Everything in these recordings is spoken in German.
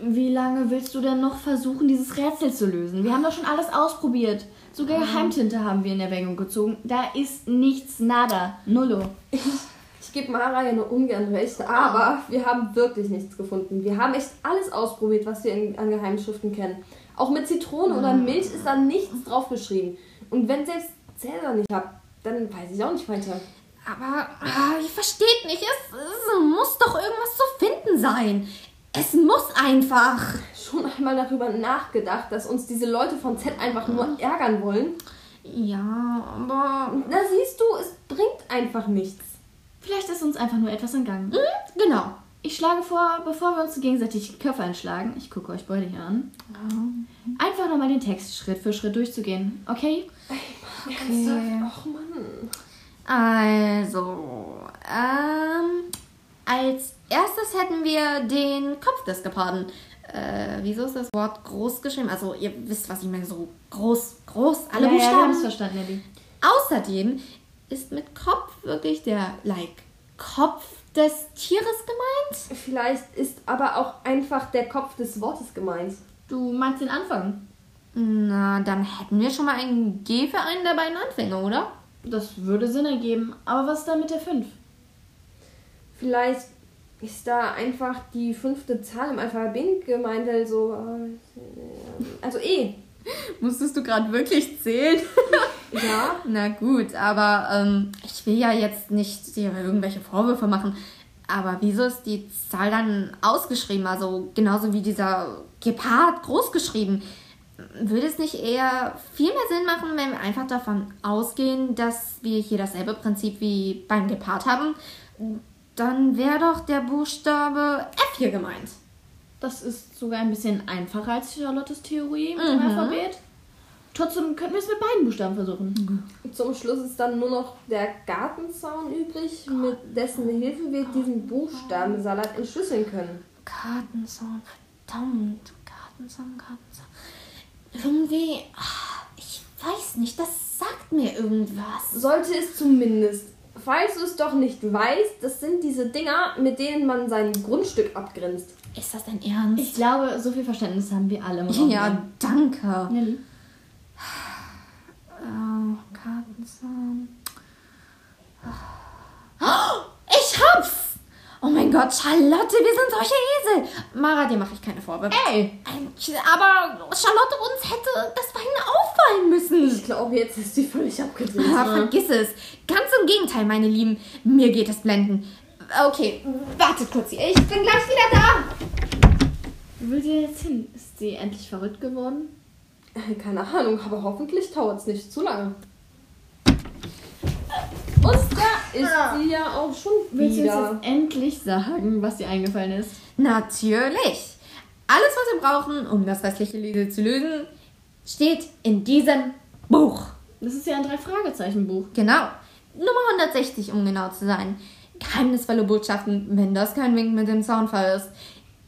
Wie lange willst du denn noch versuchen, dieses Rätsel zu lösen? Wir haben doch schon alles ausprobiert. Sogar Geheimtinte haben wir in Erwägung gezogen. Da ist nichts, nada, nullo. Ich gebe Mara ja nur ungern recht, aber wir haben wirklich nichts gefunden. Wir haben echt alles ausprobiert, was wir in, an Geheimschriften kennen. Auch mit Zitrone oder Milch ist da nichts drauf geschrieben. Und wenn selbst Cäsar nicht habt, dann weiß ich auch nicht weiter. Aber ah, ich verstehe nicht. Es, es muss doch irgendwas zu finden sein. Es muss einfach. Schon einmal darüber nachgedacht, dass uns diese Leute von Z einfach nur ärgern wollen. Ja, aber. Na siehst du, es bringt einfach nichts. Vielleicht ist uns einfach nur etwas entgangen. Genau. Ich schlage vor, bevor wir uns gegenseitig Köpfe einschlagen, ich gucke euch beide hier an, einfach nochmal den Text Schritt für Schritt durchzugehen, okay? Ernsthaft? Ach Mann. Also, ähm, als erstes hätten wir den Kopf des Geparden. Äh, wieso ist das Wort groß geschrieben? Also, ihr wisst, was ich meine, so groß, groß, alle ja, ja, wir haben Buchstaben. es verstanden, Nelly. Außerdem ist mit Kopf wirklich der, like, Kopf des Tieres gemeint? Vielleicht ist aber auch einfach der Kopf des Wortes gemeint. Du meinst den Anfang? Na, dann hätten wir schon mal ein G für einen der beiden Anfänge, oder? Das würde Sinn ergeben. Aber was ist dann mit der 5? Vielleicht ist da einfach die fünfte Zahl im Alphabet gemeint, also, also E. Musstest du gerade wirklich zählen? Ja. Na gut, aber ähm, ich will ja jetzt nicht dir irgendwelche Vorwürfe machen. Aber wieso ist die Zahl dann ausgeschrieben? Also genauso wie dieser Gepard großgeschrieben. Würde es nicht eher viel mehr Sinn machen, wenn wir einfach davon ausgehen, dass wir hier dasselbe Prinzip wie beim Gepard haben? Dann wäre doch der Buchstabe F hier gemeint. Das ist sogar ein bisschen einfacher als Charlottes Theorie mit dem Alphabet. Trotzdem könnten wir es mit beiden Buchstaben versuchen. Zum Schluss ist dann nur noch der Gartenzaun übrig, mit dessen Hilfe wir diesen Buchstabensalat entschlüsseln können. Kartenzaun, verdammt. Kartenzaun, Kartenzaun. Irgendwie, ah, ich weiß nicht, das sagt mir irgendwas. Sollte es zumindest. Falls du es doch nicht weißt, das sind diese Dinger, mit denen man sein Grundstück abgrenzt. Ist das dein Ernst? Ich glaube, so viel Verständnis haben wir alle im Raum. ja, danke. Nelly? Oh, Kartenzaun. Oh, ich hab's! Oh mein Gott, Charlotte, wir sind solche Esel. Mara, dir mache ich keine Vorwürfe. Ey! Aber Charlotte uns hätte das bei ihnen auffallen müssen. Ich glaube, jetzt ist sie völlig abgedreht. Ah, vergiss es. Ganz im Gegenteil, meine Lieben. Mir geht es blenden. Okay, wartet kurz. Ich bin gleich wieder da. Wo will sie jetzt hin? Ist sie endlich verrückt geworden? Keine Ahnung, aber hoffentlich dauert es nicht zu lange. Und da ist sie ja auch schon Willst du uns wieder. jetzt endlich sagen, was dir eingefallen ist? Natürlich. Alles, was wir brauchen, um das restliche Rätsel zu lösen, steht in diesem Buch. Das ist ja ein Drei-Fragezeichen-Buch. Genau. Nummer 160, um genau zu sein. Geheimnisvolle Botschaften, wenn das kein Wink mit dem Zaunfall ist.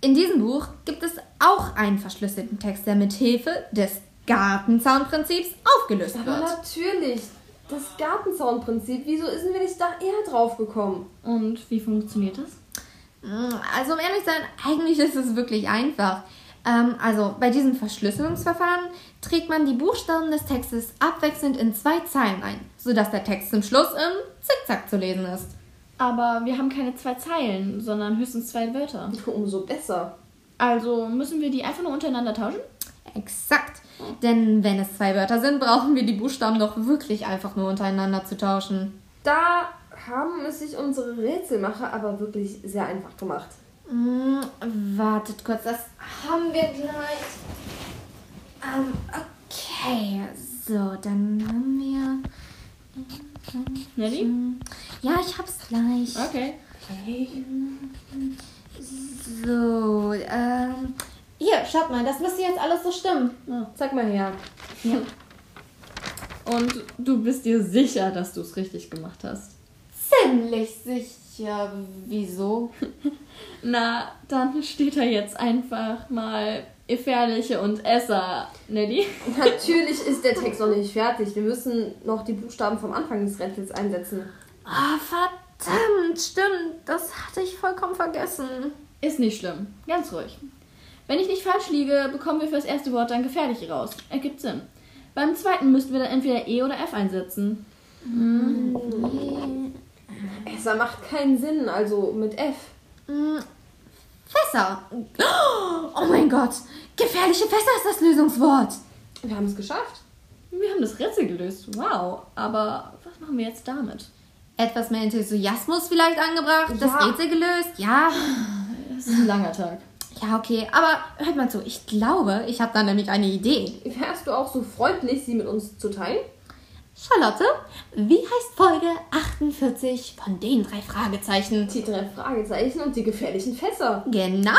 In diesem Buch gibt es auch einen verschlüsselten Text, der mit Hilfe des Gartenzaunprinzips aufgelöst Aber wird. natürlich, das Gartenzaunprinzip, wieso sind wir nicht da eher drauf gekommen? Und wie funktioniert das? Also um ehrlich zu sein, eigentlich ist es wirklich einfach. Ähm, also bei diesem Verschlüsselungsverfahren trägt man die Buchstaben des Textes abwechselnd in zwei Zeilen ein, sodass der Text zum Schluss im Zickzack zu lesen ist. Aber wir haben keine zwei Zeilen, sondern höchstens zwei Wörter. Umso besser. Also müssen wir die einfach nur untereinander tauschen? Exakt. Denn wenn es zwei Wörter sind, brauchen wir die Buchstaben doch wirklich einfach nur untereinander zu tauschen. Da haben es sich unsere Rätselmacher aber wirklich sehr einfach gemacht. Hm, wartet kurz, das haben wir gleich. Ähm, okay, so, dann haben wir. Nelly? Ja, ich hab's gleich. Okay. So, ähm. Hier, schaut mal, das müsste jetzt alles so stimmen. Zeig mal her. Und du bist dir sicher, dass du es richtig gemacht hast? Ziemlich sicher. Wieso? Na, dann steht da jetzt einfach mal Gefährliche und Esser, Nelly. Natürlich ist der Text noch nicht fertig. Wir müssen noch die Buchstaben vom Anfang des Rätsels einsetzen. Ah, verdammt. Verdammt, stimmt. Das hatte ich vollkommen vergessen. Ist nicht schlimm. Ganz ruhig. Wenn ich nicht falsch liege, bekommen wir für das erste Wort dann gefährlich raus. Ergibt Sinn. Beim zweiten müssten wir dann entweder E oder F einsetzen. Esser macht keinen Sinn, also mit F. Hm, Fässer. Oh mein Gott. Gefährliche Fässer ist das Lösungswort. Wir haben es geschafft. Wir haben das Rätsel gelöst. Wow. Aber was machen wir jetzt damit? Etwas mehr Enthusiasmus vielleicht angebracht, das Ja. Rätsel gelöst, ja. Es ist ein langer Tag. Ja, okay, aber hört mal zu, ich glaube, ich habe da nämlich eine Idee. Wärst du auch so freundlich, sie mit uns zu teilen? Charlotte, wie heißt Folge 48 von den drei Fragezeichen? Die drei Fragezeichen und die gefährlichen Fässer. Genau.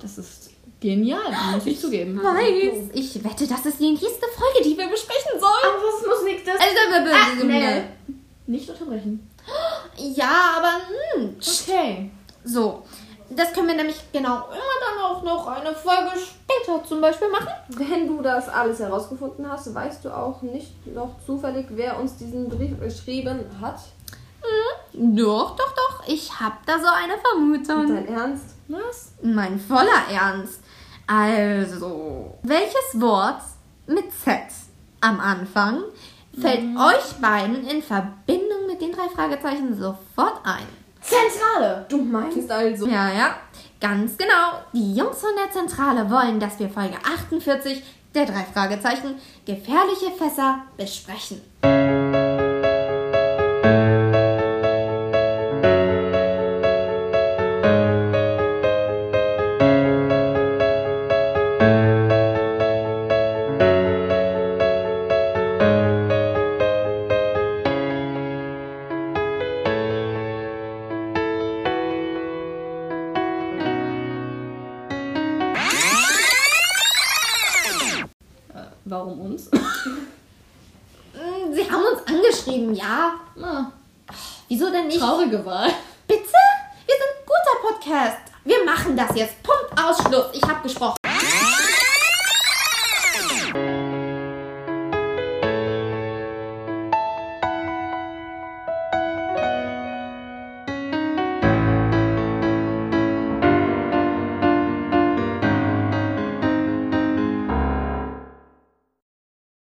Das ist genial, muss ich zugeben. Weiß. Ich wette, das ist die nächste Folge, die wir besprechen sollen. Aber was muss nicht das? Also, Nell. Nicht unterbrechen. Ja, aber hm, Okay. so. Das können wir nämlich genau immer dann auch noch eine Folge später zum Beispiel machen. Wenn du das alles herausgefunden hast, weißt du auch nicht noch zufällig, wer uns diesen Brief geschrieben hat? Doch, doch, doch. Ich habe da so eine Vermutung. Dein Ernst? Was? Mein voller Ernst. Also, welches Wort mit Z am Anfang fällt euch beiden in Verbindung mit den drei Fragezeichen sofort ein? Zentrale. Du meinst also. Ja, ja, ganz genau. Die Jungs von der Zentrale wollen, dass wir Folge 48 der drei Fragezeichen gefährliche Fässer besprechen. Warum uns? Sie haben uns angeschrieben, ja. Ah, Wieso denn nicht? traurige Wahl. Bitte? Wir sind ein guter Podcast. Wir machen das jetzt. Punkt, Ausschluss. Ich habe gesprochen.